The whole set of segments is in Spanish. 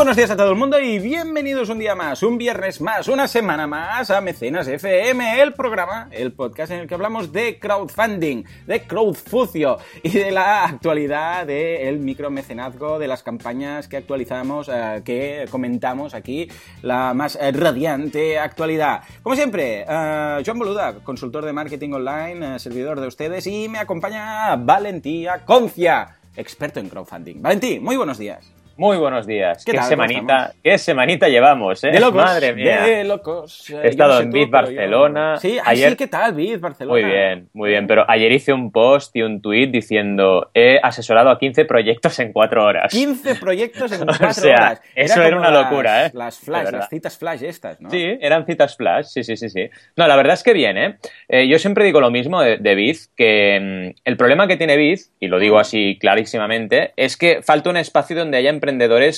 buenos días a todo el mundo y bienvenidos un día más, un viernes más, una semana más a Mecenas FM, el programa, el podcast en el que hablamos de crowdfunding, de crowdfucio y de la actualidad del micromecenazgo, de las campañas que actualizamos, eh, que comentamos aquí, la más eh, radiante actualidad. Como siempre, eh, Joan Boluda, consultor de marketing online, servidor de ustedes y me acompaña Valentía Concia, experto en crowdfunding. Valentí, muy buenos días. Muy buenos días. ¿Qué, semanita, qué semanita llevamos, eh? De locos. Madre mía. De locos. He estado en Biz Barcelona. Sí, ayer... ¿qué tal, Biz Barcelona? Muy bien, muy bien. Pero ayer hice un post y un tweet diciendo he asesorado a 15 proyectos en 4 horas. 15 proyectos en 4 o sea, horas. Eso era una locura, ¿eh? Las flash, las citas flash estas, ¿no? Sí, eran citas flash, sí, sí, sí, sí. No, la verdad es que bien, ¿eh? eh yo siempre digo lo mismo de, de Biz, que mm, el problema que tiene Biz, y lo digo así clarísimamente, es que falta un espacio donde haya emprendedores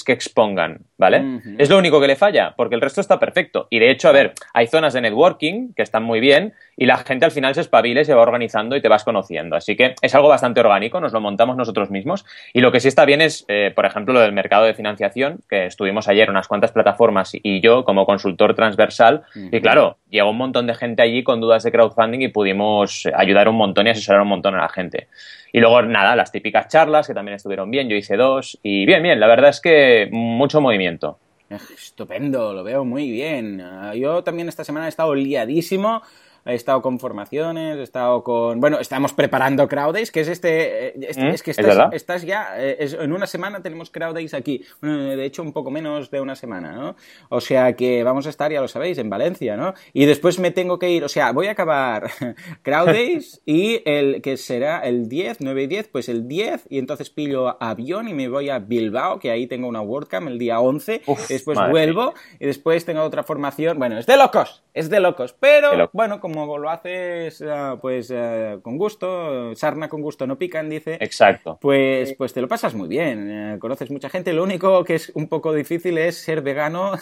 que expongan, ¿vale? Es lo único que le falla, porque el resto está perfecto. Y de hecho, a ver, hay zonas de networking que están muy bien y la gente al final se espabila y se va organizando y te vas conociendo. Así que es algo bastante orgánico, nos lo montamos nosotros mismos. Y lo que sí está bien es, eh, por ejemplo, lo del mercado de financiación, que estuvimos ayer unas cuantas plataformas y yo como consultor transversal. Y claro, llegó un montón de gente allí con dudas de crowdfunding y pudimos ayudar un montón y asesorar un montón a la gente. Y luego, nada, las típicas charlas que también estuvieron bien, yo hice dos y bien, bien, la verdad es que mucho movimiento. Estupendo, lo veo muy bien. Ah, yo también esta semana he estado liadísimo he estado con formaciones, he estado con... Bueno, estamos preparando Crowdays, que es este... Eh, este ¿Mm? Es que estás, estás ya... Eh, en una semana tenemos Crowdays aquí. de hecho, un poco menos de una semana, ¿no? O sea que vamos a estar, ya lo sabéis, en Valencia, ¿no? Y después me tengo que ir... O sea, voy a acabar Crowdays y el que será el 10, 9 y 10, pues el 10 y entonces pillo avión y me voy a Bilbao, que ahí tengo una WordCamp el día 11. después vuelvo y después tengo otra formación. Bueno, es de locos, es de locos. Pero, bueno, como como lo haces eh, pues eh, con gusto, sarna con gusto no pican, dice. Exacto. Pues, pues te lo pasas muy bien, eh, conoces mucha gente. Lo único que es un poco difícil es ser vegano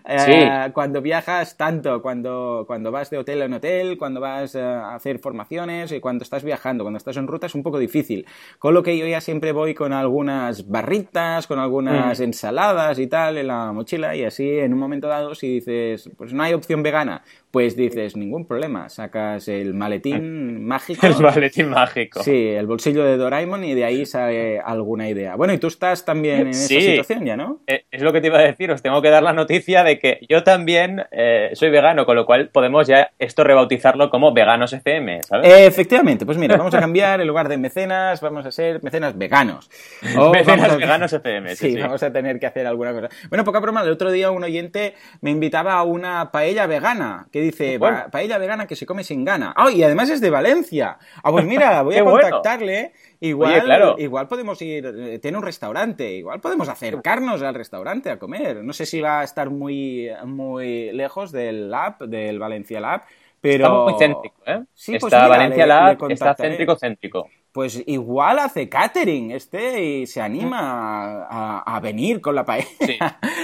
cuando viajas tanto, cuando, cuando vas de hotel en hotel, cuando vas a hacer formaciones y cuando estás viajando, cuando estás en ruta es un poco difícil. Con lo que yo ya siempre voy con algunas barritas, con algunas mm. ensaladas y tal en la mochila y así en un momento dado si dices, pues no hay opción vegana, pues dices, ningún problema, sacas el maletín mágico. El maletín mágico. Sí, el bolsillo de Doraemon y de ahí sale alguna idea. Bueno, y tú estás también en esa situación ya, ¿no? Eh, es lo que te iba a decir, os tengo que dar la noticia de que yo también eh, soy vegano, con lo cual podemos ya esto rebautizarlo como Veganos FM, ¿sabes? efectivamente, pues mira, vamos a cambiar, en lugar de mecenas, vamos a ser mecenas veganos. mecenas veganos FM, sí, sí, vamos a tener que hacer alguna cosa. Bueno, poca broma, el otro día un oyente me invitaba a una paella vegana, que dice, paella vegana que se come sin gana. Ah, y además es de Valencia. Ah, pues mira, voy a contactarle. Igual, igual podemos ir, eh, tiene un restaurante, igual podemos acercarnos al restaurante a comer. No sé si va a estar muy, muy lejos del Lab, del Valencia Lab, pero... Está muy céntrico, ¿eh? Sí, pues está Valencia Lab, está céntrico-céntrico. Pues igual hace catering este y se anima a, venir con la paella.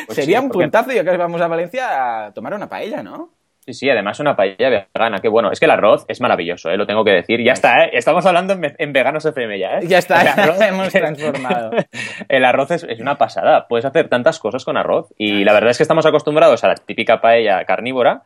Pues Sería un puntazo, creo que vamos a Valencia a tomar una paella, ¿no? Sí, sí, además una paella vegana, qué bueno. Es que el arroz es maravilloso, ¿eh? lo tengo que decir. Ya está, ¿eh? Estamos hablando en, veganos FM ya, ¿eh? Ya está, el arroz, hemos transformado. el arroz es, una pasada. Puedes hacer tantas cosas con arroz. Y la verdad es que estamos acostumbrados a la típica paella carnívora,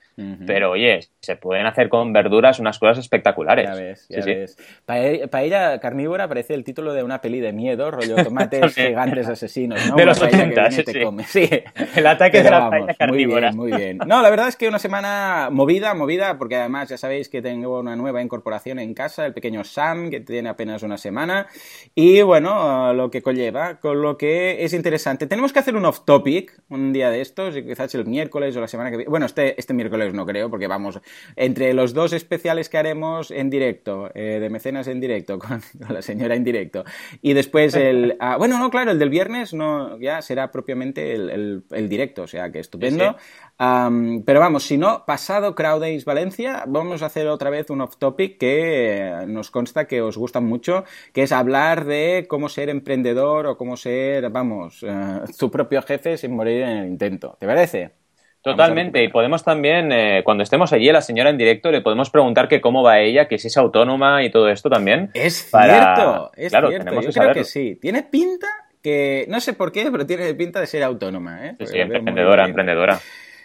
pero oye, se pueden hacer con verduras unas cosas espectaculares. Ya ves, ya ves. Paella, carnívora parece el título de una peli de miedo, rollo tomates gigantes asesinos, ¿no? De los 80, sí, sí. El ataque de la paella carnívora. Muy bien, muy bien. No, la verdad es que una semana movida, movida, porque además ya sabéis que tengo una nueva incorporación en casa, el pequeño Sam, que tiene apenas una semana, y bueno, lo que conlleva, con lo que es interesante. Tenemos que hacer un off-topic un día de estos, quizás el miércoles o la semana que viene. Bueno, este, este miércoles no creo, porque vamos, entre los dos especiales que haremos en directo, eh, de mecenas en directo, con, la señora en directo, y después el... Ah, bueno, no, claro, el del viernes no, ya será propiamente el, directo, o sea que estupendo pero vamos, si no, pasado Crowdays Valencia, vamos a hacer otra vez un off-topic que nos consta que os gusta mucho, que es hablar de cómo ser emprendedor o cómo ser, vamos, uh, su propio jefe sin morir en el intento. ¿Te parece? Totalmente, y podemos también, eh, cuando estemos allí a la señora en directo, le podemos preguntar que cómo va ella, que si es autónoma y todo esto también. Es cierto, es cierto, yo creo que sí. Tiene pinta que no sé por qué, pero tiene pinta de ser autónoma. ¿eh? Sí, emprendedora, emprendedora.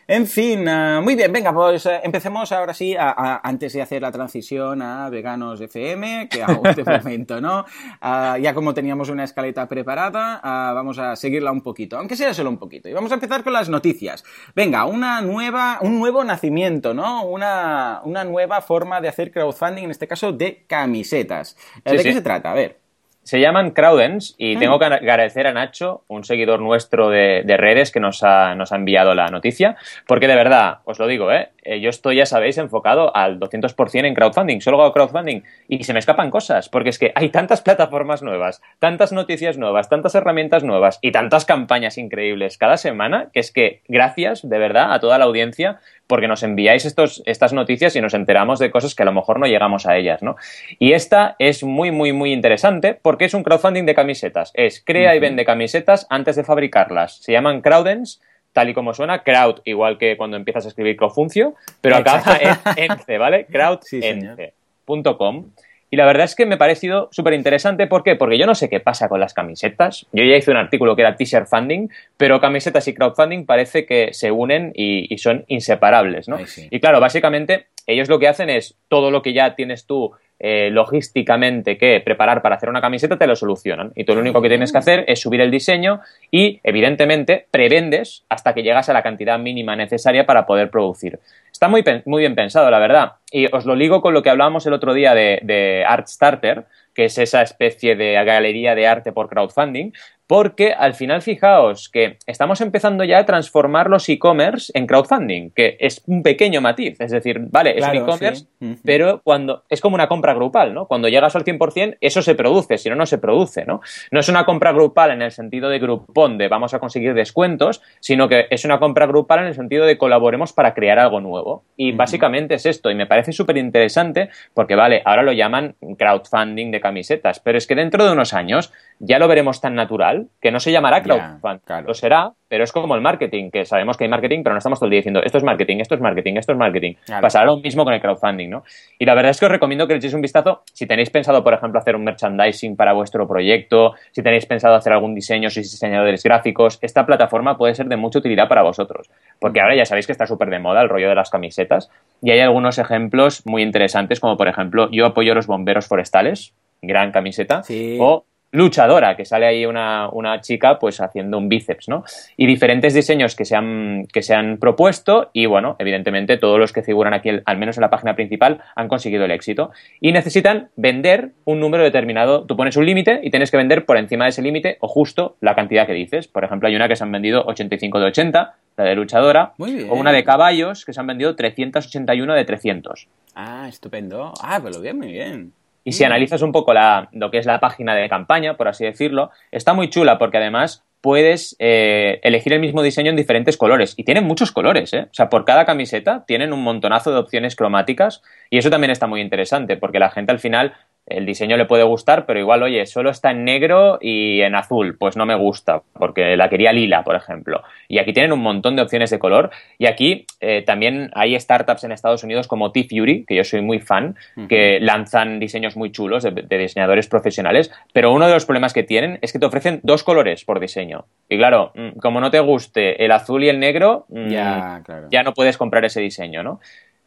En fin, uh, muy bien, venga, pues uh, empecemos ahora sí, a, a, antes de hacer la transición a Veganos FM, que aún de momento no, uh, ya como teníamos una escaleta preparada, vamos a seguirla un poquito, aunque sea solo un poquito. Y vamos a empezar con las noticias. Venga, una nueva, un nuevo nacimiento, ¿no? Una, una nueva forma de hacer crowdfunding, en este caso de camisetas. ¿De sí, qué se trata? A ver. Se llaman Crowdens y tengo que agradecer a Nacho, un seguidor nuestro de, de redes, que nos ha, nos ha, enviado la noticia, porque de verdad, os lo digo, ¿eh? Yo estoy, ya sabéis, enfocado al 200% en crowdfunding, solo hago crowdfunding y se me escapan cosas, porque es que hay tantas plataformas nuevas, tantas noticias nuevas, tantas herramientas nuevas y tantas campañas increíbles cada semana, que es que gracias, de verdad, a toda la audiencia, porque nos enviáis estos, estas noticias y nos enteramos de cosas que a lo mejor no llegamos a ellas, ¿no? Y esta es muy, muy, muy interesante porque es un crowdfunding de camisetas. Es crea uh -huh. y vende camisetas antes de fabricarlas. Se llaman Crowdens, tal y como suena, crowd, igual que cuando empiezas a escribir Crowdfuncio, pero acaba en ence, ¿vale? crowdence.com. Sí, y la verdad es que me ha parecido súper interesante. ¿Por qué? Porque yo no sé qué pasa con las camisetas. Yo ya hice un artículo que era t-shirt funding, pero camisetas y crowdfunding parece que se unen y, y son inseparables, ¿no? Sí. Y claro, básicamente ellos lo que hacen es todo lo que ya tienes tú eh, logísticamente que preparar para hacer una camiseta, te lo solucionan. Y tú lo único que tienes que hacer es subir el diseño y, evidentemente, prevendes hasta que llegas a la cantidad mínima necesaria para poder producir. Está muy, muy bien pensado, la verdad. Y os lo ligo con lo que hablábamos el otro día de, de ArtStarter, que es esa especie de galería de arte por crowdfunding, porque al final fijaos que estamos empezando ya a transformar los e-commerce en crowdfunding, que es un pequeño matiz, es decir, vale, claro, es un e-commerce, sí. pero cuando es como una compra grupal, ¿no? Cuando llegas al 100%, eso se produce, si no, no se produce, ¿no? No es una compra grupal en el sentido de grupón, de vamos a conseguir descuentos, sino que es una compra grupal en el sentido de colaboremos para crear algo nuevo. Y uh -huh. básicamente es esto, y me parece súper interesante porque, vale, ahora lo llaman crowdfunding de camisetas, pero es que dentro de unos años ya lo veremos tan natural que no se llamará crowdfunding. Yeah, claro. Lo será, pero es como el marketing, que sabemos que hay marketing, pero no estamos todo el día diciendo esto es marketing, esto es marketing, esto es marketing. Claro. Pasará lo mismo con el crowdfunding, ¿no? Y la verdad es que os recomiendo que le echéis un vistazo si tenéis pensado, por ejemplo, hacer un merchandising para vuestro proyecto, si tenéis pensado hacer algún diseño, si sois diseñadores gráficos, esta plataforma puede ser de mucha utilidad para vosotros. Porque ahora ya sabéis que está súper de moda el rollo de las camisetas y hay algunos ejemplos muy interesantes, como por ejemplo, yo apoyo a los bomberos forestales, gran camiseta, sí. o luchadora, que sale ahí una, una, chica pues haciendo un bíceps, ¿no? Y diferentes diseños que se, han, que se han propuesto y, bueno, evidentemente todos los que figuran aquí, al menos en la página principal, han conseguido el éxito. Y necesitan vender un número determinado. Tú pones un límite y tienes que vender por encima de ese límite o justo la cantidad que dices. Por ejemplo, hay una que se han vendido 85 de 80, la de luchadora, o una de caballos que se han vendido 381 de 300. Ah, estupendo. Ah, pero bien, muy bien. Y si analizas un poco la, lo que es la página de campaña, por así decirlo, está muy chula porque además puedes eh, elegir el mismo diseño en diferentes colores. Y tienen muchos colores, ¿eh? O sea, por cada camiseta tienen un montonazo de opciones cromáticas y eso también está muy interesante porque la gente al final el diseño le puede gustar, pero igual, oye, solo está en negro y en azul, pues no me gusta, porque la quería lila, por ejemplo. Y aquí tienen un montón de opciones de color. Y aquí eh, también hay startups en Estados Unidos como T-Fury, que yo soy muy fan, uh -huh. que lanzan diseños muy chulos de, de, diseñadores profesionales, pero uno de los problemas que tienen es que te ofrecen dos colores por diseño. Y claro, mm, como no te guste el azul y el negro, mm, claro. ya no puedes comprar ese diseño, ¿no?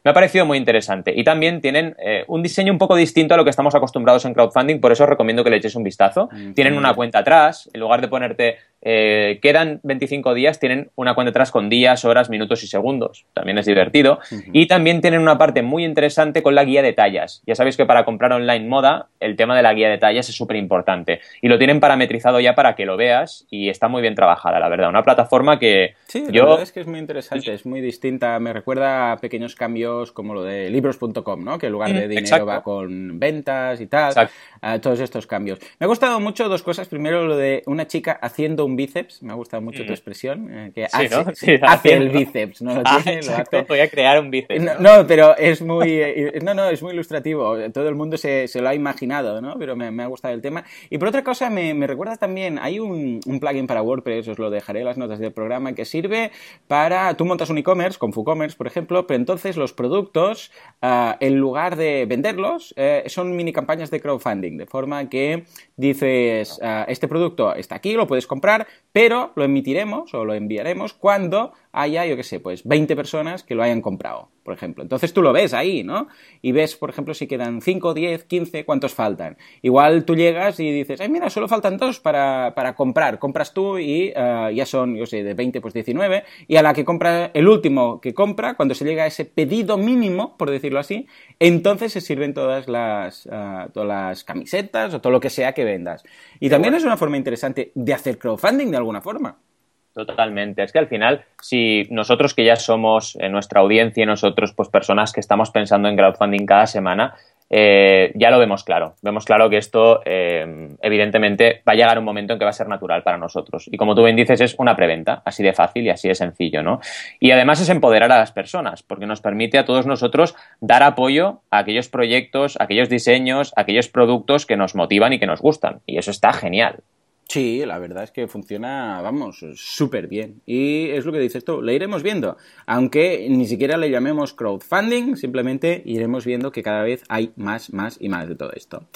Me ha parecido muy interesante. Y también tienen eh, un diseño un poco distinto a lo que estamos acostumbrados en crowdfunding, por eso os recomiendo que le echéis un vistazo. Mm, tienen una cuenta atrás, en lugar de ponerte eh, quedan 25 días, tienen una cuenta atrás con días, horas, minutos y segundos. También es divertido. Y también tienen una parte muy interesante con la guía de tallas. Ya sabéis que para comprar online moda, el tema de la guía de tallas es súper importante. Y lo tienen parametrizado ya para que lo veas y está muy bien trabajada, la verdad. Una plataforma que sí, yo... la verdad es que es muy interesante, es muy distinta. Me recuerda a pequeños cambios como lo de libros.com, ¿no? Que en lugar de dinero Exacto. va con ventas y tal. Uh, todos estos cambios. Me ha gustado mucho dos cosas. Primero, lo de una chica haciendo un bíceps. Me ha gustado mucho mm. tu expresión. Eh, que sí, hace, ¿no? sí, hace el bíceps, ¿no? Lo ah, tiene, lo hace. Voy a crear un bíceps. No, no pero es muy. Eh, no, no, es muy ilustrativo. Todo el mundo se, se lo ha imaginado, ¿no? Pero me, me, ha gustado el tema. Y por otra cosa, me, me recuerda también. Hay un, un, plugin para WordPress, os lo dejaré en las notas del programa, que sirve para. Tú montas un e-commerce, con WooCommerce, por ejemplo, pero entonces los productos, uh, en lugar de venderlos, eh, son mini campañas de crowdfunding, de forma que dices, uh, este producto está aquí, lo puedes comprar, pero lo emitiremos o lo enviaremos cuando haya, yo qué sé, pues 20 personas que lo hayan comprado, por ejemplo. Entonces tú lo ves ahí, ¿no? Y ves, por ejemplo, si quedan 5, 10, 15, cuántos faltan. Igual tú llegas y dices, ay, mira, solo faltan dos para, para comprar. Compras tú y uh, ya son, yo sé, de 20, pues 19. Y a la que compra, el último que compra, cuando se llega a ese pedido mínimo, por decirlo así, entonces se sirven todas las, uh, todas las camisetas o todo lo que sea que vendas. Y también bueno. es una forma interesante de hacer crowdfunding de alguna forma. Totalmente. Es que al final, si nosotros que ya somos en nuestra audiencia y nosotros, pues personas que estamos pensando en crowdfunding cada semana, eh, ya lo vemos claro. Vemos claro que esto, eh, evidentemente, va a llegar un momento en que va a ser natural para nosotros. Y como tú bien dices, es una preventa, así de fácil y así de sencillo, ¿no? Y además es empoderar a las personas, porque nos permite a todos nosotros dar apoyo a aquellos proyectos, a aquellos diseños, a aquellos productos que nos motivan y que nos gustan. Y eso está genial. Sí, la verdad es que funciona, vamos, súper bien. Y es lo que dices tú, le iremos viendo. Aunque ni siquiera le llamemos crowdfunding, simplemente iremos viendo que cada vez hay más, más y más de todo esto.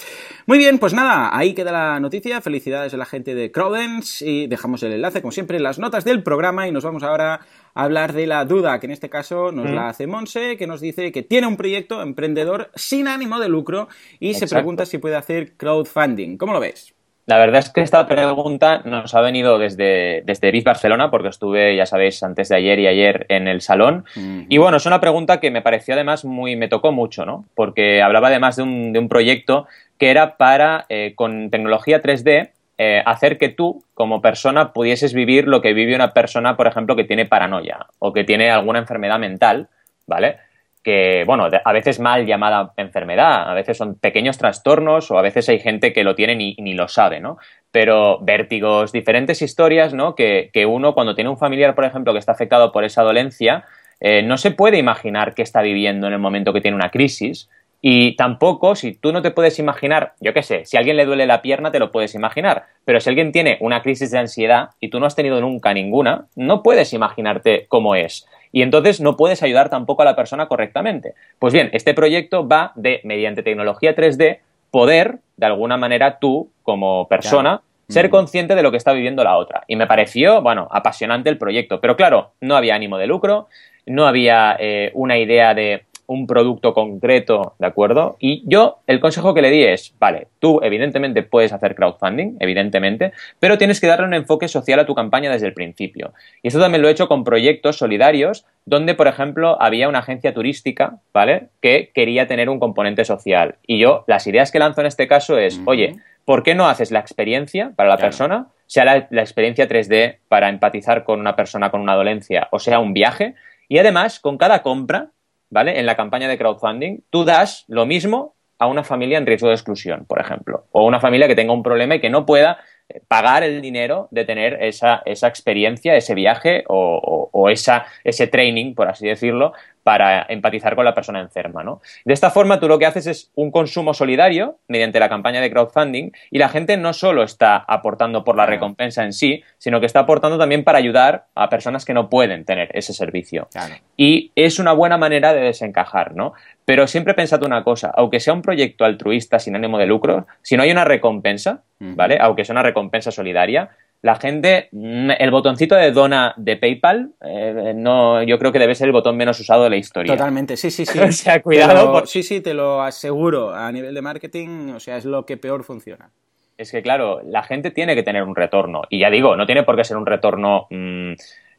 Muy bien, pues nada, ahí queda la noticia. Felicidades a la gente de Crowdens y dejamos el enlace, como siempre, en las notas del programa y nos vamos ahora a hablar de la duda, que en este caso nos mm. la hace Monse, que nos dice que tiene un proyecto emprendedor sin ánimo de lucro y Exacto. se pregunta si puede hacer crowdfunding. ¿Cómo lo ves? La verdad es que esta pregunta nos ha venido desde, desde Biz Barcelona, porque estuve, ya sabéis, antes de ayer y ayer en el salón. Uh -huh. Y bueno, es una pregunta que me pareció además muy, me tocó mucho, ¿no? Porque hablaba además de un, de un proyecto que era para, eh, con tecnología 3D, eh, hacer que tú, como persona, pudieses vivir lo que vive una persona, por ejemplo, que tiene paranoia o que tiene alguna enfermedad mental, ¿vale? Que, bueno, a veces mal llamada enfermedad, a veces son pequeños trastornos o a veces hay gente que lo tiene ni, lo sabe, ¿no? Pero vértigos, diferentes historias, ¿no? Que, que, uno cuando tiene un familiar, por ejemplo, que está afectado por esa dolencia, eh, no se puede imaginar qué está viviendo en el momento que tiene una crisis. Y tampoco, si tú no te puedes imaginar, yo qué sé, si a alguien le duele la pierna, te lo puedes imaginar. Pero si alguien tiene una crisis de ansiedad y tú no has tenido nunca ninguna, no puedes imaginarte cómo es y entonces no puedes ayudar tampoco a la persona correctamente. Pues bien, este proyecto va de, mediante tecnología 3D, poder, de alguna manera, tú, como persona, claro. ser consciente de lo que está viviendo la otra. Y me pareció, bueno, apasionante el proyecto. Pero claro, no había ánimo de lucro, no había eh, una idea de un producto concreto, ¿de acuerdo? Y yo el consejo que le di es, vale, tú evidentemente puedes hacer crowdfunding, evidentemente, pero tienes que darle un enfoque social a tu campaña desde el principio. Y esto también lo he hecho con proyectos solidarios donde, por ejemplo, había una agencia turística, ¿vale? Que quería tener un componente social. Y yo, las ideas que lanzo en este caso es, uh -huh. oye, ¿por qué no haces la experiencia para la claro. persona? Sea la, la experiencia 3D para empatizar con una persona con una dolencia, o sea, un viaje. Y además, con cada compra, ¿vale? En la campaña de crowdfunding, tú das lo mismo a una familia en riesgo de exclusión, por ejemplo, o una familia que tenga un problema y que no pueda pagar el dinero de tener esa, esa experiencia, ese viaje o, o, o esa, ese training, por así decirlo, para empatizar con la persona enferma. ¿no? De esta forma, tú lo que haces es un consumo solidario mediante la campaña de crowdfunding y la gente no solo está aportando por la claro. recompensa en sí, sino que está aportando también para ayudar a personas que no pueden tener ese servicio. Claro. Y es una buena manera de desencajar, ¿no? Pero siempre pensad una cosa, aunque sea un proyecto altruista sin ánimo de lucro, si no hay una recompensa. ¿vale? Aunque sea una recompensa solidaria, la gente, mm, el botoncito de dona de PayPal, eh, no, yo creo que debe ser el botón menos usado de la historia. Totalmente, sí, sí, sí. o sea, cuidado. Lo, por... Sí, sí, te lo aseguro. A nivel de marketing, o sea, es lo que peor funciona. Es que, claro, la gente tiene que tener un retorno. Y ya digo, no tiene por qué ser un retorno. Mmm,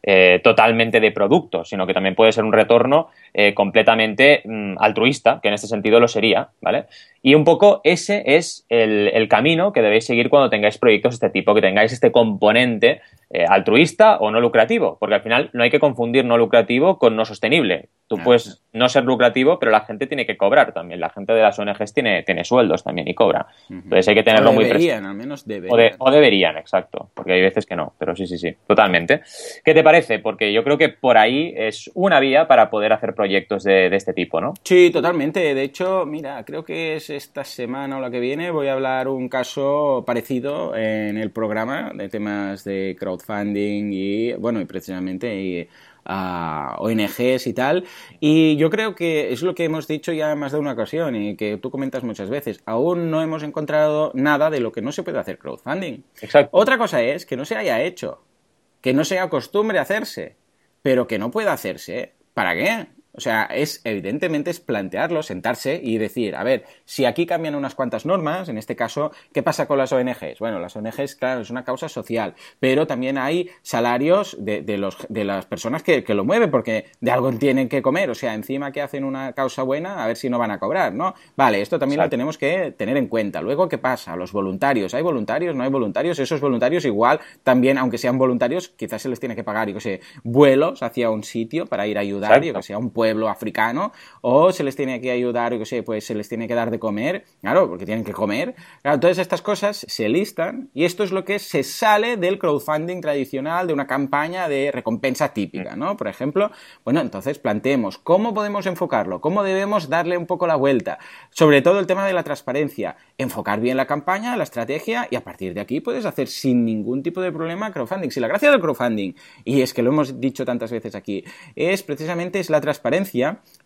eh, totalmente de producto, sino que también puede ser un retorno eh, completamente mm, altruista, que en este sentido lo sería, ¿vale? Y un poco ese es el, el, camino que debéis seguir cuando tengáis proyectos de este tipo, que tengáis este componente eh, altruista o no lucrativo, porque al final no hay que confundir no lucrativo con no sostenible. Tú puedes no ser lucrativo, pero la gente tiene que cobrar también. La gente de las ONGs tiene, tiene sueldos también y cobra. Uh -huh. Entonces hay que tenerlo o muy presente. al menos deberían. O, de, o, deberían, exacto. Porque hay veces que no, pero sí, sí, sí, totalmente. ¿Qué te parece? Porque yo creo que por ahí es una vía para poder hacer proyectos de, de este tipo, ¿no? Sí, totalmente. De hecho, mira, creo que es esta semana o la que viene voy a hablar un caso parecido en el programa de temas de crowdfunding y, bueno, y precisamente y a ONGs y tal. Y yo creo que es lo que hemos dicho ya más de una ocasión y que tú comentas muchas veces. Aún no hemos encontrado nada de lo que no se puede hacer crowdfunding. Exacto. Otra cosa es que no se haya hecho, que no sea costumbre hacerse, pero que no pueda hacerse. ¿Para qué? O sea, es evidentemente es plantearlo, sentarse y decir, a ver, si aquí cambian unas cuantas normas, en este caso, ¿qué pasa con las ONGs? Bueno, las ONGs, claro, es una causa social, pero también hay salarios de, de los, de las personas que, que, lo mueven, porque de algo tienen que comer, o sea, encima que hacen una causa buena, a ver si no van a cobrar, ¿no? Vale, esto también Exacto. lo tenemos que tener en cuenta. Luego, ¿qué pasa? Los voluntarios, ¿hay voluntarios? ¿No hay voluntarios? Esos voluntarios igual, también, aunque sean voluntarios, quizás se les tiene que pagar, yo qué sé, vuelos hacia un sitio para ir a ayudar, Exacto. yo que sea un pueblo pueblo africano, o se les tiene que ayudar, yo qué sé, pues se les tiene que dar de comer, claro, porque tienen que comer. Claro, todas estas cosas se listan y esto es lo que se sale del crowdfunding tradicional, de una campaña de recompensa típica, ¿no? Por ejemplo, bueno, entonces planteemos cómo podemos enfocarlo, cómo debemos darle un poco la vuelta, sobre todo el tema de la transparencia, enfocar bien la campaña, la estrategia y a partir de aquí puedes hacer sin ningún tipo de problema crowdfunding. Si la gracia del crowdfunding, y es que lo hemos dicho tantas veces aquí, es precisamente es la transparencia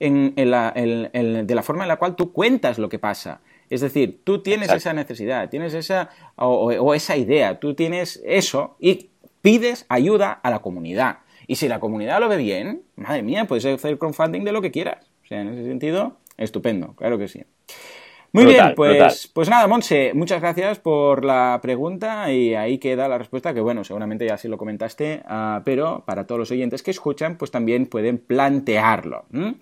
en, en la, en, de la forma en la cual tú cuentas lo que pasa. Es decir, tú tienes Exacto. esa necesidad, tienes esa o, o, esa idea, tú tienes eso y pides ayuda a la comunidad. Y si la comunidad lo ve bien, madre mía, puedes hacer crowdfunding de lo que quieras. O sea, en ese sentido, estupendo, claro que sí. Muy brutal, bien, pues, brutal. pues nada, Monse, muchas gracias por la pregunta y ahí queda la respuesta que, bueno, seguramente ya sí lo comentaste, uh, pero para todos los oyentes que escuchan, pues también pueden plantearlo. ¿Mm?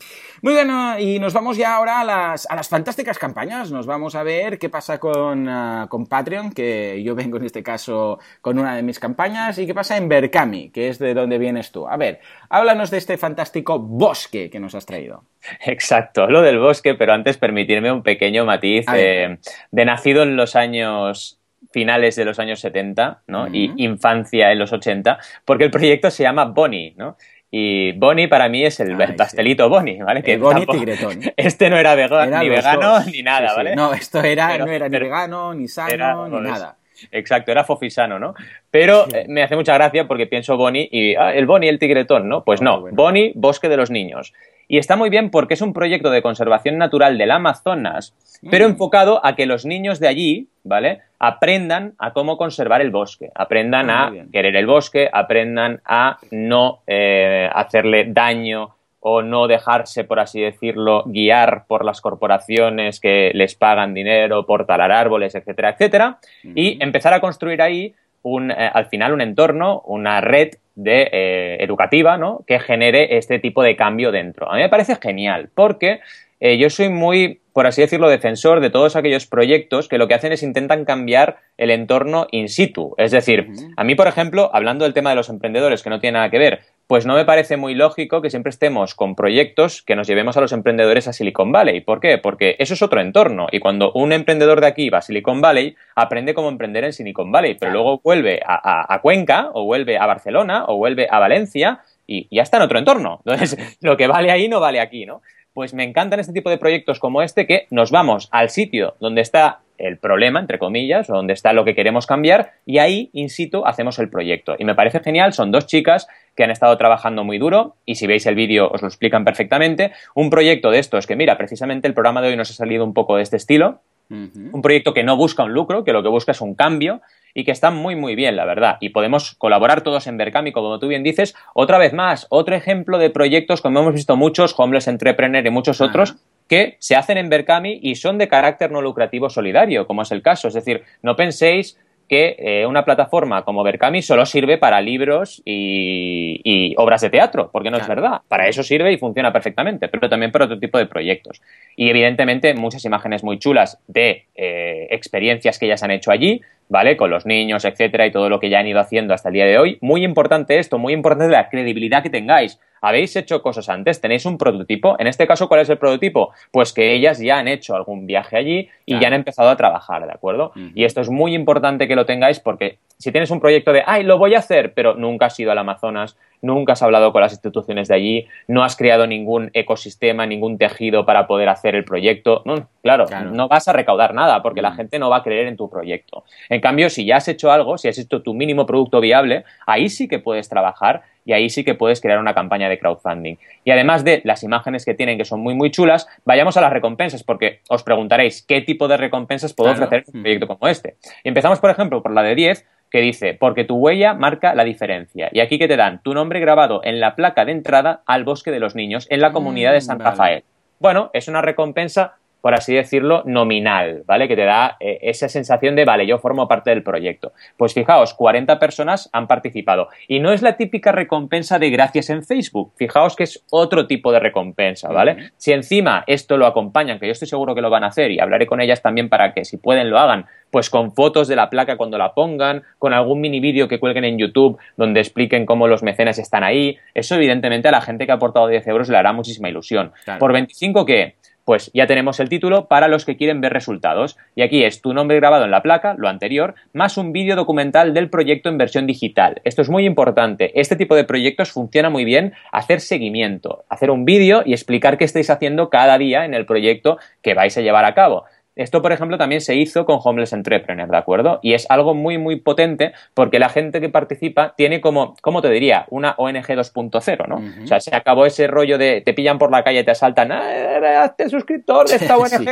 Muy bueno, y nos vamos ya ahora a las, a las fantásticas campañas. Nos vamos a ver qué pasa con, uh, con Patreon, que yo vengo en este caso con una de mis campañas, y qué pasa en Berkami, que es de donde vienes tú. A ver, háblanos de este fantástico bosque que nos has traído. Exacto, lo del bosque, pero antes permitirme un pequeño matiz eh, de nacido en los años finales de los años 70 ¿no? Uh -huh. y infancia en los 80, porque el proyecto se llama Bonnie, ¿no? Y Bonnie para mí es el, Ay, pastelito sí. Bonnie, ¿vale? Que el Bonnie tigretón. Este no era, vegano, era ni vegano dos. ni nada, sí, sí. ¿vale? No, esto era, pero, no era ni vegano, ni sano, ni nada. Exacto, era fofisano, ¿no? Pero eh, me hace mucha gracia porque pienso Bonnie y ah, el Bonnie, el tigretón, ¿no? Pues oh, no. Bonnie, Bosque de los Niños. Y está muy bien porque es un proyecto de conservación natural del Amazonas, mm. pero enfocado a que los niños de allí, ¿vale? Aprendan a cómo conservar el bosque, aprendan ah, a querer el bosque, aprendan a no eh, hacerle daño o no dejarse, por así decirlo, guiar por las corporaciones que les pagan dinero por talar árboles, etcétera, etcétera, y empezar a construir ahí un, eh, al final un entorno, una red de, eh, educativa ¿no? que genere este tipo de cambio dentro. A mí me parece genial porque eh, yo soy muy, por así decirlo, defensor de todos aquellos proyectos que lo que hacen es intentan cambiar el entorno in situ. Es decir, uh -huh. a mí, por ejemplo, hablando del tema de los emprendedores, que no tiene nada que ver, pues no me parece muy lógico que siempre estemos con proyectos que nos llevemos a los emprendedores a Silicon Valley. ¿Por qué? Porque eso es otro entorno y cuando un emprendedor de aquí va a Silicon Valley, aprende cómo emprender en Silicon Valley, pero luego vuelve a, a, a Cuenca o vuelve a Barcelona o vuelve a Valencia y ya está en otro entorno. Entonces, lo que vale ahí no vale aquí, ¿no? Pues me encantan este tipo de proyectos como este que nos vamos al sitio donde está el problema, entre comillas, o donde está lo que queremos cambiar, y ahí, in situ, hacemos el proyecto. Y me parece genial, son dos chicas que han estado trabajando muy duro, y si veis el vídeo os lo explican perfectamente. Un proyecto de estos que, mira, precisamente el programa de hoy nos ha salido un poco de este estilo, uh -huh. un proyecto que no busca un lucro, que lo que busca es un cambio, y que está muy, muy bien, la verdad. Y podemos colaborar todos en Berkami, como tú bien dices. Otra vez más, otro ejemplo de proyectos, como hemos visto muchos, Homeless Entrepreneur y muchos otros, que se hacen en Berkami y son de carácter no lucrativo solidario, como es el caso. Es decir, no penséis que eh, una plataforma como Berkami solo sirve para libros y, y obras de teatro, porque no claro. es verdad. Para eso sirve y funciona perfectamente, pero también para otro tipo de proyectos. Y evidentemente muchas imágenes muy chulas de eh, experiencias que ya se han hecho allí, ¿vale? Con los niños, etcétera, y todo lo que ya han ido haciendo hasta el día de hoy. Muy importante esto, muy importante la credibilidad que tengáis. Habéis hecho cosas antes, tenéis un prototipo. En este caso, ¿cuál es el prototipo? Pues que ellas ya han hecho algún viaje allí y claro. ya han empezado a trabajar, ¿de acuerdo? Uh -huh. Y esto es muy importante que lo tengáis porque si tienes un proyecto de, ay, lo voy a hacer, pero nunca has ido al Amazonas, nunca has hablado con las instituciones de allí, no has creado ningún ecosistema, ningún tejido para poder hacer el proyecto, no, claro, claro. no vas a recaudar nada porque la gente no va a creer en tu proyecto. En cambio, si ya has hecho algo, si has hecho tu mínimo producto viable, ahí sí que puedes trabajar y ahí sí que puedes crear una campaña de crowdfunding. Y además de las imágenes que tienen, que son muy, muy chulas, vayamos a las recompensas, porque os preguntaréis qué tipo de recompensas puedo ofrecer en un proyecto como este. Y empezamos, por ejemplo, por la de 10, que dice, porque tu huella marca la diferencia. Y aquí que te dan tu nombre grabado en la placa de entrada al Bosque de los Niños, en la comunidad de mm, San Rafael. Bueno, es una recompensa por así decirlo, nominal, ¿vale? Que te da eh, esa sensación de, vale, yo formo parte del proyecto. Pues fijaos, 40 personas han participado. Y no es la típica recompensa de gracias en Facebook. Fijaos que es otro tipo de recompensa, ¿vale? Si encima esto lo acompañan, que yo estoy seguro que lo van a hacer y hablaré con ellas también para que si pueden lo hagan, pues con fotos de la placa cuando la pongan, con algún mini vídeo que cuelguen en YouTube donde expliquen cómo los mecenas están ahí. Eso evidentemente a la gente que ha aportado 10 euros le hará muchísima ilusión. ¿Por 25 qué? Pues ya tenemos el título para los que quieren ver resultados. Y aquí es tu nombre grabado en la placa, lo anterior, más un vídeo documental del proyecto en versión digital. Esto es muy importante. Este tipo de proyectos funciona muy bien hacer seguimiento, hacer un vídeo y explicar qué estáis haciendo cada día en el proyecto que vais a llevar a cabo. Esto, por ejemplo, también se hizo con Homeless Entrepreneur, ¿de acuerdo? Y es algo muy, muy potente porque la gente que participa tiene como, ¿cómo te diría? Una ONG 2.0, ¿no? O sea, se acabó ese rollo de te pillan por la calle y te asaltan, ah, hazte suscriptor de esta ONG.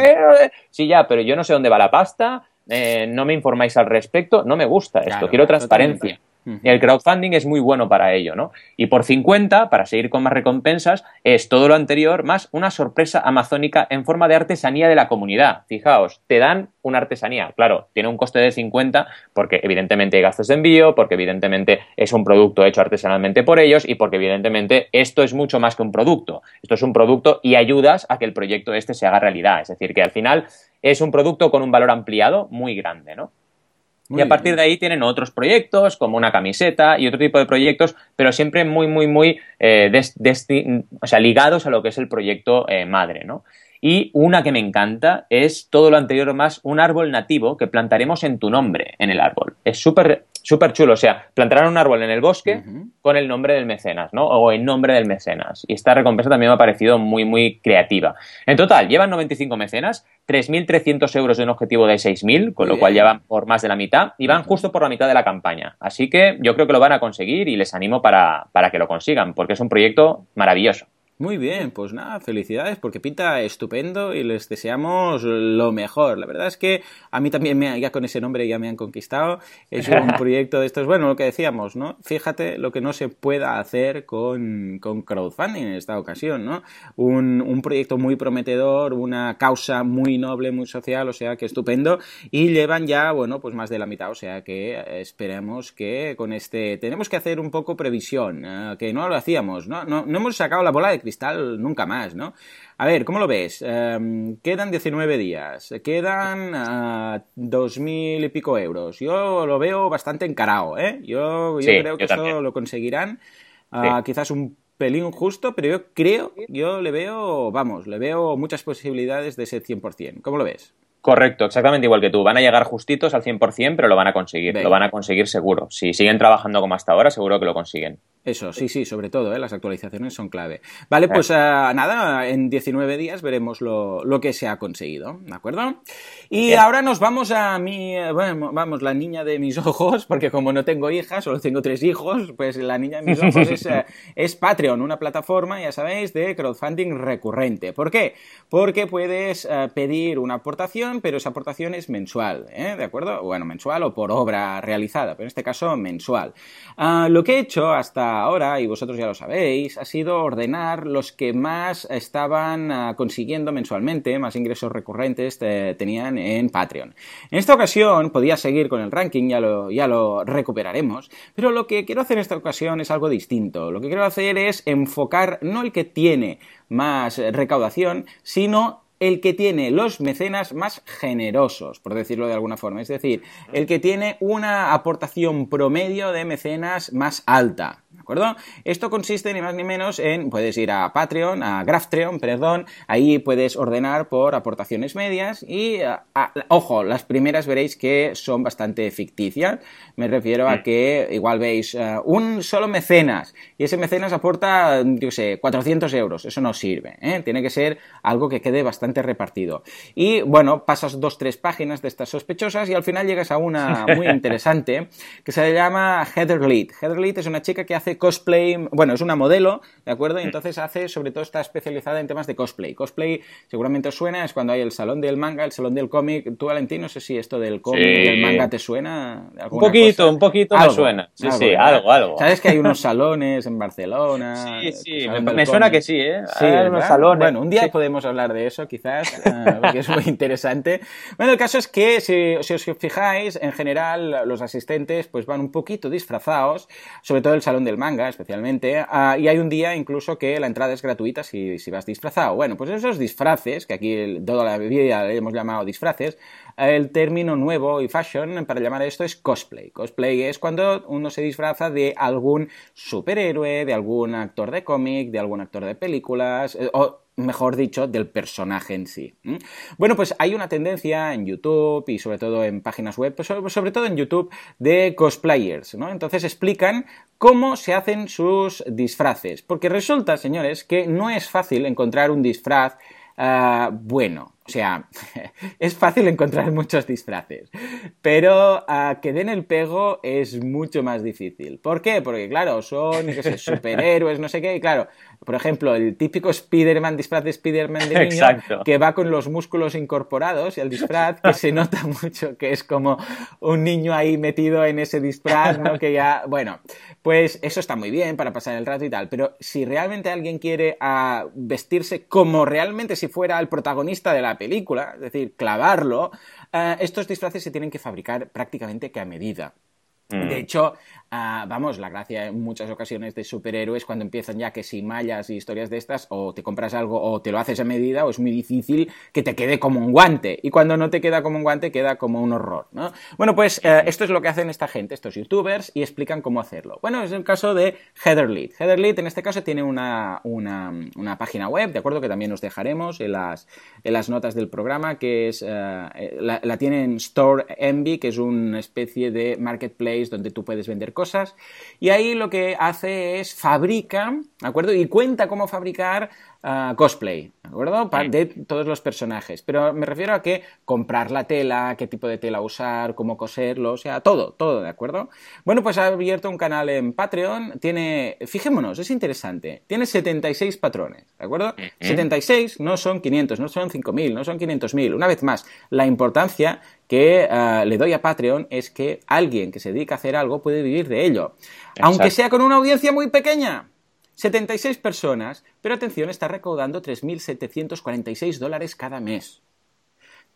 sí, ya, pero yo no sé dónde va la pasta, eh, no me informáis al respecto, no me gusta esto, quiero transparencia. El crowdfunding es muy bueno para ello, ¿no? Y por 50, para seguir con más recompensas, es todo lo anterior más una sorpresa amazónica en forma de artesanía de la comunidad. Fijaos, te dan una artesanía. Claro, tiene un coste de 50 porque evidentemente hay gastos de envío, porque evidentemente es un producto hecho artesanalmente por ellos y porque evidentemente esto es mucho más que un producto. Esto es un producto y ayudas a que el proyecto este se haga realidad. Es decir, que al final es un producto con un valor ampliado muy grande, ¿no? Y a partir de ahí tienen otros proyectos, como una camiseta y otro tipo de proyectos, pero siempre muy, muy, muy eh, o sea, ligados a lo que es el proyecto eh, madre, ¿no? Y una que me encanta es todo lo anterior más un árbol nativo que plantaremos en tu nombre en el árbol. Es súper súper chulo. O sea, plantarán un árbol en el bosque con el nombre del mecenas, ¿no? O en nombre del mecenas. Y esta recompensa también me ha parecido muy, muy creativa. En total, llevan 95 mecenas, 3.300 euros de un objetivo de 6.000, con lo cual ya van por más de la mitad y van justo por la mitad de la campaña. Así que yo creo que lo van a conseguir y les animo para, para que lo consigan, porque es un proyecto maravilloso. Muy bien, pues nada, felicidades porque pinta estupendo y les deseamos lo mejor. La verdad es que a mí también me, ya con ese nombre ya me han conquistado. Es un proyecto de estos, bueno, lo que decíamos, ¿no? Fíjate lo que no se pueda hacer con, con crowdfunding en esta ocasión, ¿no? Un, un, proyecto muy prometedor, una causa muy noble, muy social, o sea que estupendo. Y llevan ya, bueno, pues más de la mitad, o sea que esperemos que con este... Tenemos que hacer un poco previsión, eh, que no lo hacíamos, ¿no? ¿no? No hemos sacado la bola de cristal nunca más, ¿no? A ver, ¿cómo lo ves? Em, quedan 19 días, quedan uh, eh, 2.000 y pico euros. Yo lo veo bastante encarado, ¿eh? Yo, creo que eso lo conseguirán. Ah, quizás un pelín justo, pero yo creo, yo le veo, vamos, le veo muchas posibilidades de ser 100%. ¿Cómo lo ves? Correcto, exactamente igual que tú. Van a llegar justitos al 100%, pero lo van a conseguir. Lo van a conseguir seguro. Si siguen trabajando como hasta ahora, seguro que lo consiguen. Eso, sí, sí, sobre todo, ¿eh? las actualizaciones son clave. Vale, pues uh, nada, en 19 días veremos lo, lo, que se ha conseguido, ¿de acuerdo? Y ahora nos vamos a mi, bueno, vamos, la niña de mis ojos, porque como no tengo hijas, solo tengo tres hijos, pues la niña de mis ojos es, uh, es Patreon, una plataforma, ya sabéis, de crowdfunding recurrente. ¿Por qué? Porque puedes uh, pedir una aportación, pero esa aportación es mensual, ¿eh? ¿de acuerdo? Bueno, mensual o por obra realizada, pero en este caso mensual. lo que he hecho hasta ahora, y vosotros ya lo sabéis, ha sido ordenar los que más estaban ah, consiguiendo mensualmente, más ingresos recurrentes eh, tenían en Patreon. En esta ocasión podía seguir con el ranking, ya lo, ya lo recuperaremos, pero lo que quiero hacer en esta ocasión es algo distinto. Lo que quiero hacer es enfocar no el que tiene más recaudación, sino el que tiene los mecenas más generosos, por decirlo de alguna forma. Es decir, el que tiene una aportación promedio de mecenas más alta. ¿De acuerdo? Esto consiste ni más ni menos en, puedes ir a Patreon, a Graftreon, perdón, ahí puedes ordenar por aportaciones medias y, ojo, las primeras veréis que son bastante ficticias. Me refiero a mm. que igual veis eh, un solo mecenas y ese mecenas aporta, yo sé, 400 euros. Eso no sirve. ¿eh? Tiene que ser algo que quede bastante bastante repartido. Y bueno, pasas dos, tres páginas de estas sospechosas y al final llegas a una muy interesante que se llama Heather Lead. Heather Lead es una chica que hace cosplay, bueno, es una modelo, ¿de acuerdo? Y entonces hace, sobre todo está especializada en temas de cosplay. Cosplay, seguramente os suena, es cuando hay el salón del manga, el salón del cómic. Tú, Valentín, no sé si esto del cómic y el manga te suena. Un poquito, un poquito me suena. Sí, sí, algo, algo. Sabes que hay unos salones en Barcelona. Sí, sí, me, suena que sí, ¿eh? Sí, hay unos salones. Bueno, un día podemos hablar de eso, quizás, porque es muy interesante. Bueno, el caso es que, si, si, os fijáis, en general los asistentes pues van un poquito disfrazados, sobre todo el salón del manga, especialmente, uh, y hay un día incluso que la entrada es gratuita si, si vas disfrazado. Bueno, pues esos disfraces, que aquí toda la vida hemos llamado disfraces, el término nuevo y fashion para llamar esto es cosplay. Cosplay es cuando uno se disfraza de algún superhéroe, de algún actor de cómic, de algún actor de películas, eh, mejor dicho, del personaje en sí. Bueno, pues hay una tendencia en YouTube y sobre todo en páginas web, sobre todo en YouTube, de cosplayers, ¿no? Entonces explican cómo se hacen sus disfraces. Porque resulta, señores, que no es fácil encontrar un disfraz uh, bueno. O sea, es fácil encontrar muchos disfraces, pero uh, que den el pego es mucho más difícil. ¿Por qué? Porque, claro, son sé, superhéroes, no sé qué, y claro, por ejemplo, el típico Spider-Man, disfraz de Spider-Man de niño, que va con los músculos incorporados y el disfraz que se nota mucho que es como un niño ahí metido en ese disfraz, ¿no? Que ya, bueno, pues eso está muy bien para pasar el rato y tal, pero si realmente alguien quiere uh, vestirse como realmente si fuera el protagonista de la película, es decir, clavarlo, uh, estos disfraces se tienen que fabricar prácticamente que a medida. Mm. De hecho, uh, vamos, la gracia en muchas ocasiones de superhéroes cuando empiezan ya que si mallas y historias de estas, o te compras algo o te lo haces a medida, o es muy difícil que te quede como un guante. Y cuando no te queda como un guante, queda como un horror, ¿no? Bueno, pues uh, esto es lo que hacen esta gente, estos youtubers, y explican cómo hacerlo. Bueno, es el caso de Heather Lead. Heather Lead en este caso tiene una, una, una, página web, ¿de acuerdo? Que también os dejaremos en las, en las notas del programa, que es, uh, la, la tienen Store Envy, que es una especie de marketplace donde tú puedes vender cosas. Y ahí lo que hace es fabrica, ¿de acuerdo? Y cuenta cómo fabricar uh, cosplay, ¿de acuerdo? De todos los personajes. Pero me refiero a que comprar la tela, qué tipo de tela usar, cómo coserlo, o sea, todo, todo, ¿de acuerdo? Bueno, pues ha abierto un canal en Patreon, tiene, fijémonos, es interesante, tiene 76 patrones, ¿de acuerdo? 76 no son 500, no son 5.000, no son 500.000. Una vez más, la importancia que uh, le doy a Patreon es que alguien que se dedica a hacer algo puede vivir de ello. Exacto. Aunque sea con una audiencia muy pequeña. 76 personas, pero atención, está recaudando 3.746 dólares cada mes.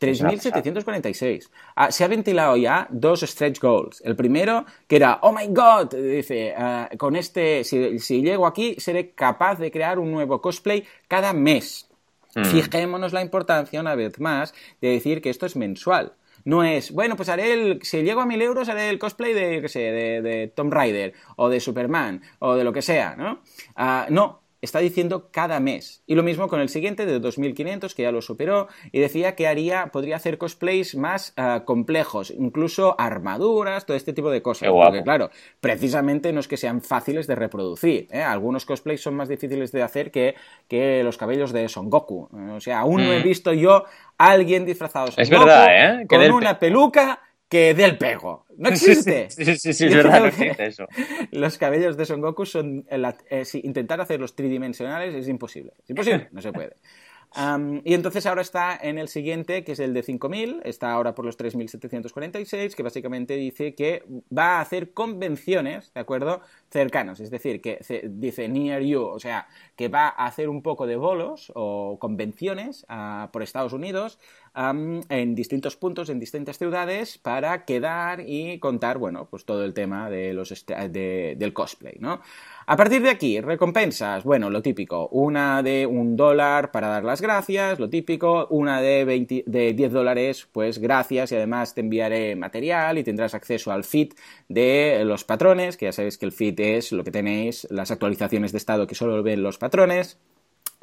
3.746. Ah, se ha ventilado ya dos stretch goals. El primero, que era, oh my god, dice, uh, con este, si, si, llego aquí, seré capaz de crear un nuevo cosplay cada mes. Mm. Fijémonos la importancia, una vez más, de decir que esto es mensual. No es, bueno, pues haré el, si llego a mil euros, haré el cosplay de, qué sé, de, de Tom Raider, o de Superman, o de lo que sea, ¿no? Uh, no, está diciendo cada mes. Y lo mismo con el siguiente de 2500, que ya lo superó, y decía que haría, podría hacer cosplays más uh, complejos, incluso armaduras, todo este tipo de cosas. Porque claro, precisamente no es que sean fáciles de reproducir. ¿eh? Algunos cosplays son más difíciles de hacer que, que los cabellos de Son Goku. O sea, aún mm. no he visto yo a alguien disfrazado de Son es Goku verdad, ¿eh? con una peluca que dé el pego. No existe. Sí, sí, sí, es verdad, no existe eso. Los cabellos de Son Goku son. Eh, si intentar hacerlos tridimensionales es imposible. Es imposible, no se puede. Um, y entonces ahora está en el siguiente, que es el de 5.000, está ahora por los 3.746, que básicamente dice que va a hacer convenciones, ¿de acuerdo? Cercanos, es decir, que dice near you, o sea, que va a hacer un poco de bolos o convenciones uh, por Estados Unidos en distintos puntos, en distintas ciudades, para quedar y contar, bueno, pues todo el tema de los de, del cosplay, ¿no? A partir de aquí, recompensas, bueno, lo típico, una de un dólar para dar las gracias, lo típico, una de, 20, de 10 dólares, pues gracias y además te enviaré material y tendrás acceso al feed de los patrones, que ya sabéis que el feed es lo que tenéis, las actualizaciones de estado que solo ven los patrones.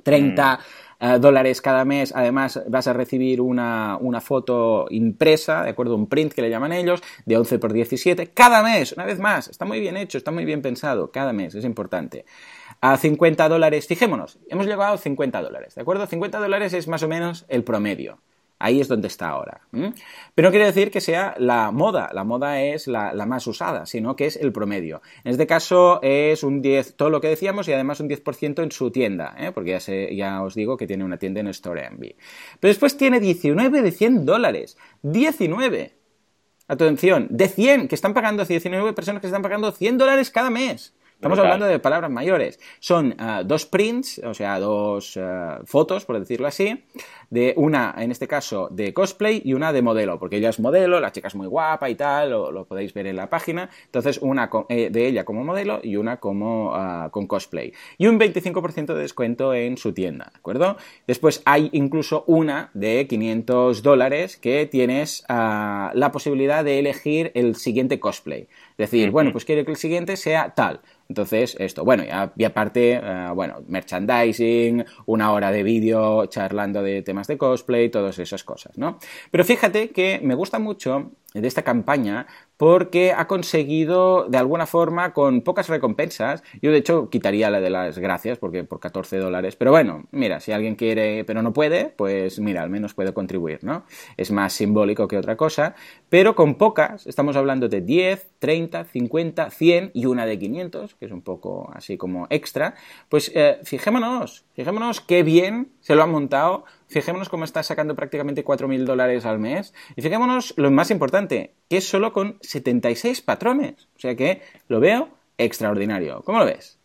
30 mm. uh, dólares cada mes. Además, vas a recibir una, una, foto impresa, ¿de acuerdo? Un print que le llaman ellos, de 11 por 17. Cada mes, una vez más. Está muy bien hecho, está muy bien pensado. Cada mes, es importante. a 50 dólares, fijémonos, hemos llegado a 50 dólares, ¿de acuerdo? 50 dólares es más o menos el promedio. Ahí es donde está ahora. Pero no quiere decir que sea la moda, la moda es la, más usada, sino que es el promedio. En este caso es un 10, todo lo que decíamos, y además un 10% en su tienda, ¿eh? porque ya, os digo que tiene una tienda en Store Envy. Pero después tiene 19 de 100 dólares. 19. Atención, de 100, que están pagando 19 personas que están pagando 100 dólares cada mes. Estamos hablando de palabras mayores. Son ah, dos prints, o sea, dos ah, fotos, por decirlo así, de una, en este caso, de cosplay y una de modelo, porque ella es modelo, la chica es muy guapa y tal, lo, lo podéis ver en la página. Entonces, una eh, de ella como modelo y una como ah, con cosplay. Y un 25% de descuento en su tienda, ¿de acuerdo? Después hay incluso una de 500 dólares que tienes la posibilidad de elegir el siguiente cosplay. Decir, bueno, pues quiero que el siguiente sea tal. Entonces, esto, bueno, y, aparte, eh, bueno, merchandising, una hora de vídeo charlando de temas de cosplay, todas esas cosas, ¿no? Pero fíjate que me gusta mucho de esta campaña porque ha conseguido de alguna forma con pocas recompensas, yo de hecho quitaría la de las gracias porque por 14 dólares, pero bueno, mira, si alguien quiere pero no puede, pues mira, al menos puede contribuir, ¿no? Es más simbólico que otra cosa, pero con pocas, estamos hablando de 10, 30, 50, 100 y una de 500, que es un poco así como extra, pues eh, fijémonos, fijémonos qué bien se lo han montado Fijémonos cómo está sacando prácticamente 4.000 dólares al mes. Y fijémonos lo más importante, que es solo con 76 patrones. O sea que lo veo extraordinario. ¿Cómo lo ves?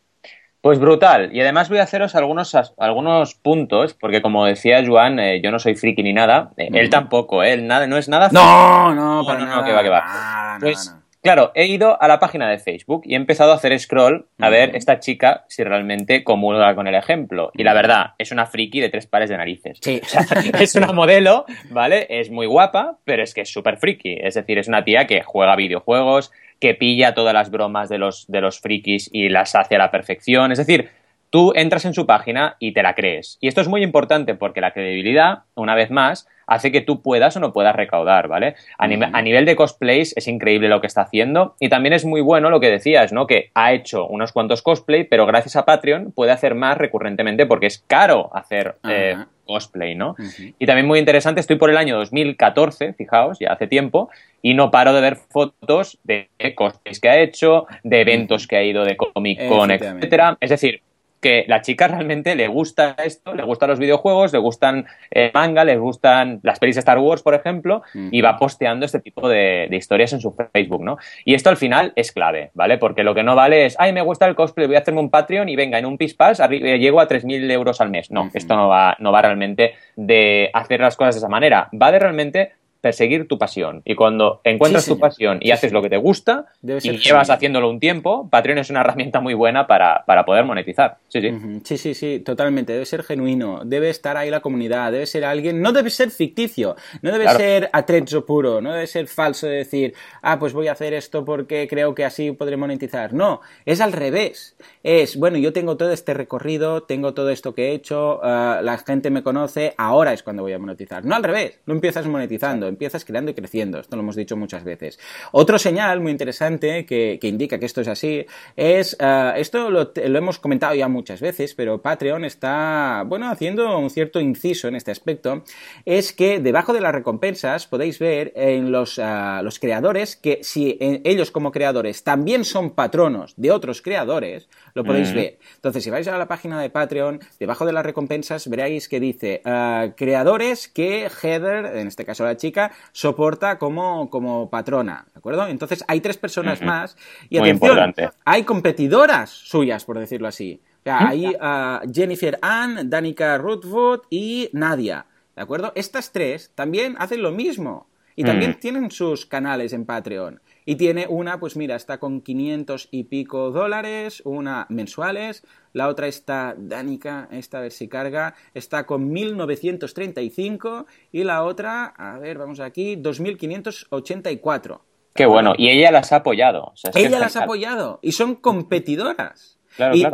Pues brutal. Y además voy a haceros algunos, algunos puntos, porque como decía Juan, eh, yo no soy friki ni nada. Eh, él tampoco, ¿eh? él nada, no es nada. No, no, para no, no, que va, que va. pues Claro, he ido a la página de Facebook y he empezado a hacer scroll a ver esta chica si realmente comulga con el ejemplo. Y la verdad, es una friki de tres pares de narices. Sí. es una modelo, ¿vale? Es muy guapa, pero es que es súper friki. Es decir, es una tía que juega videojuegos, que pilla todas las bromas de los, de los frikis y las hace a la perfección. Es decir, tú entras en su página y te la crees. Y esto es muy importante porque la credibilidad, una vez más, hace que tú puedas o no puedas recaudar, ¿vale? A, nivel de cosplays es increíble lo que está haciendo y también es muy bueno lo que decías, ¿no? Que ha hecho unos cuantos cosplay, pero gracias a Patreon puede hacer más recurrentemente porque es caro hacer eh, cosplay, ¿no? Y también muy interesante, estoy por el año 2014, fijaos, ya hace tiempo, y no paro de ver fotos de cosplays que ha hecho, de eventos que ha ido de Comic Con, etcétera. Es decir, que la chica realmente le gusta esto, le gustan los videojuegos, le gustan eh, manga, le gustan las pelis de Star Wars, por ejemplo, y va posteando este tipo de, historias en su Facebook, ¿no? Y esto al final es clave, ¿vale? Porque lo que no vale es, ay, me gusta el cosplay, voy a hacerme un Patreon y venga, en un Pispas eh, llego a 3.000 euros al mes. No, esto no va, no va realmente de hacer las cosas de esa manera, va de realmente perseguir tu pasión. Y cuando encuentras tu pasión y haces lo que te gusta y llevas haciéndolo un tiempo, Patreon es una herramienta muy buena para, poder monetizar. Sí, sí. Sí, sí, sí, totalmente. Debe ser genuino, debe estar ahí la comunidad, debe ser alguien, no debe ser ficticio, no debe ser atrezzo puro, no debe ser falso de decir, ah, pues voy a hacer esto porque creo que así podré monetizar. No, es al revés. Es, bueno, yo tengo todo este recorrido, tengo todo esto que he hecho, ah, la gente me conoce, ahora es cuando voy a monetizar. No al revés, no empiezas monetizando empiezas creando y creciendo. Esto lo hemos dicho muchas veces. Otro señal muy interesante que, indica que esto es así es, eh, esto lo, hemos comentado ya muchas veces, pero Patreon está, bueno, haciendo un cierto inciso en este aspecto, es que debajo de las recompensas podéis ver en los, eh, los creadores que si ellos como creadores también son patronos de otros creadores, lo podéis ver. Entonces, si vais a la página de Patreon, debajo de las recompensas veréis que dice eh, creadores que Heather, en este caso la chica, soporta como, como patrona, ¿de acuerdo? Entonces hay tres personas más y atención, hay competidoras suyas, por decirlo así. O sea, hay ah, Jennifer Ann, Danica Rootwood y Nadia, ¿de acuerdo? Estas tres también hacen lo mismo y también tienen sus canales en Patreon. Y tiene una, pues mira, está con 500 y pico dólares, una mensuales, la otra está, Danica, esta a ver si carga, está con 1935 y la otra, a ver, vamos aquí, 2584. Qué bueno, y ella las ha apoyado. ella las ha apoyado y son competidoras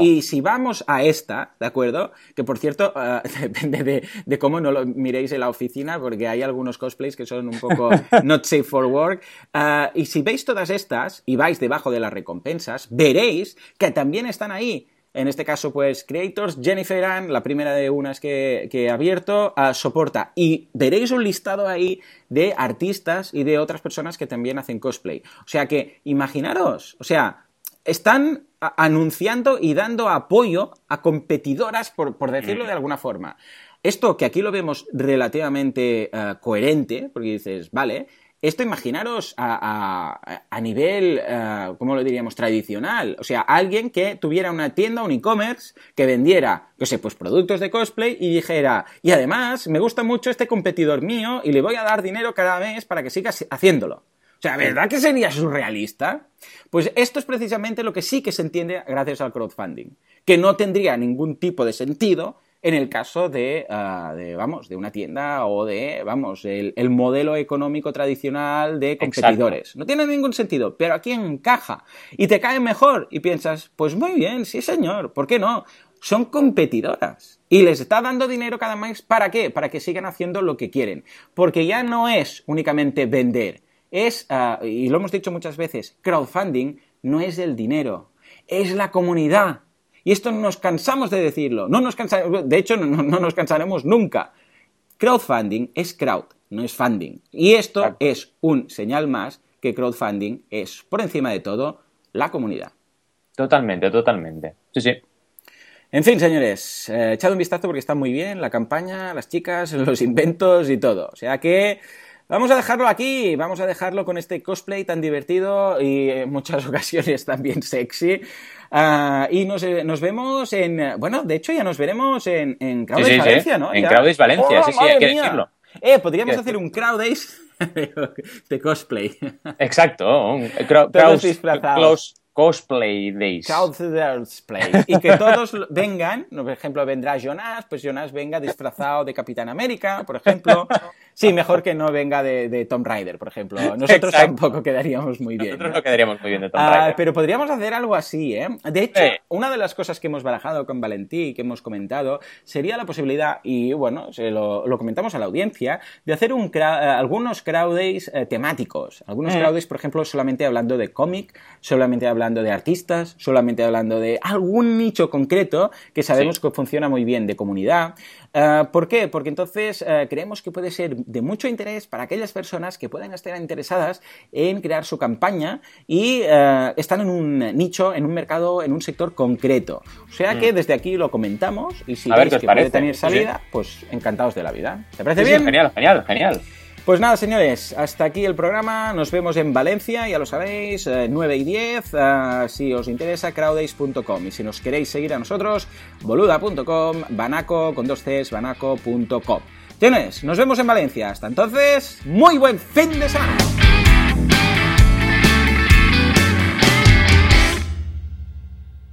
y, si vamos a esta, ¿de acuerdo? Que por cierto, ah, depende de, cómo no lo miréis en la oficina, porque hay algunos cosplays que son un poco not safe for work. Ah, y si veis todas estas y vais debajo de las recompensas, veréis que también están ahí en este caso, pues Creators, Jennifer Ann, la primera de unas que, he abierto, ah, soporta. Y veréis un listado ahí de artistas y de otras personas que también hacen cosplay. O sea que, imaginaros, o sea, están anunciando y dando apoyo a competidoras, por, decirlo de alguna forma. Esto que aquí lo vemos relativamente ah, coherente, porque dices, vale, esto imaginaros a, nivel, uh, ¿cómo lo diríamos?, tradicional. O sea, alguien que tuviera una tienda, un e-commerce, que vendiera, no sé, pues productos de cosplay y dijera, y además me gusta mucho este competidor mío y le voy a dar dinero cada mes para que siga haciéndolo. O sea, ¿verdad que sería surrealista? Pues esto es precisamente lo que sí que se entiende gracias al crowdfunding, que no tendría ningún tipo de sentido en el caso de, ah, vamos, de una tienda o de, vamos, el, modelo económico tradicional de competidores. No tiene ningún sentido, pero aquí encaja y te cae mejor y piensas, pues muy bien, sí señor, ¿por qué no? Son competidoras y les está dando dinero cada mes, ¿para qué? Para que sigan haciendo lo que quieren, porque ya no es únicamente vender, es, ah, y lo hemos dicho muchas veces, crowdfunding no es el dinero, es la comunidad y esto no nos cansamos de decirlo. No nos de hecho, no, nos cansaremos nunca. Crowdfunding es crowd, no es funding. Y esto es un señal más que crowdfunding es, por encima de todo, la comunidad. Totalmente, totalmente. Sí, sí. En fin, señores, eh, echad un vistazo porque está muy bien la campaña, las chicas, los inventos y todo. O sea que vamos a dejarlo aquí, vamos a dejarlo con este cosplay tan divertido y en muchas ocasiones también sexy. Ah, y nos, eh, nos, vemos en. Bueno, de hecho, ya nos veremos en, en Valencia, ¿no? En Crowdays Valencia, sí, sí, hay que decirlo. Eh, podríamos hacer un Crowdays de cosplay. Exacto, un crowd, Cosplay Days. Cosplay. Y que todos vengan, por ejemplo, vendrá Jonas, pues Jonas venga disfrazado de Capitán América, por ejemplo. Sí, mejor que no venga de, de Tom Rider, por ejemplo. Nosotros tampoco quedaríamos muy bien. Nosotros ¿no? quedaríamos muy bien de Tom ah, Pero podríamos hacer algo así, ¿eh? De hecho, una de las cosas que hemos barajado con Valentí, que hemos comentado, sería la posibilidad, y bueno, se lo, lo comentamos a la audiencia, de hacer un eh, algunos crowd days eh, temáticos. Algunos mm. crowd days, por ejemplo, solamente hablando de cómic, solamente hablando de artistas, solamente hablando de algún nicho concreto que sabemos que funciona muy bien de comunidad. Uh, ¿Por qué? Porque entonces uh, creemos que puede ser de mucho interés para aquellas personas que puedan estar interesadas en crear su campaña y uh, están en un nicho, en un mercado, en un sector concreto. O sea que mm. desde aquí lo comentamos y si veis que puede tener salida, pues encantados de la vida. ¿Te parece bien? genial, genial, genial. Pues nada, señores, hasta aquí el programa. Nos vemos en Valencia, ya lo sabéis, 9 eh, y 10. Eh, si os interesa, crowdays.com. Y si nos queréis seguir a nosotros, boluda.com, banaco con dos Cs, banaco.com. Señores, nos vemos en Valencia. Hasta entonces, muy buen fin de semana.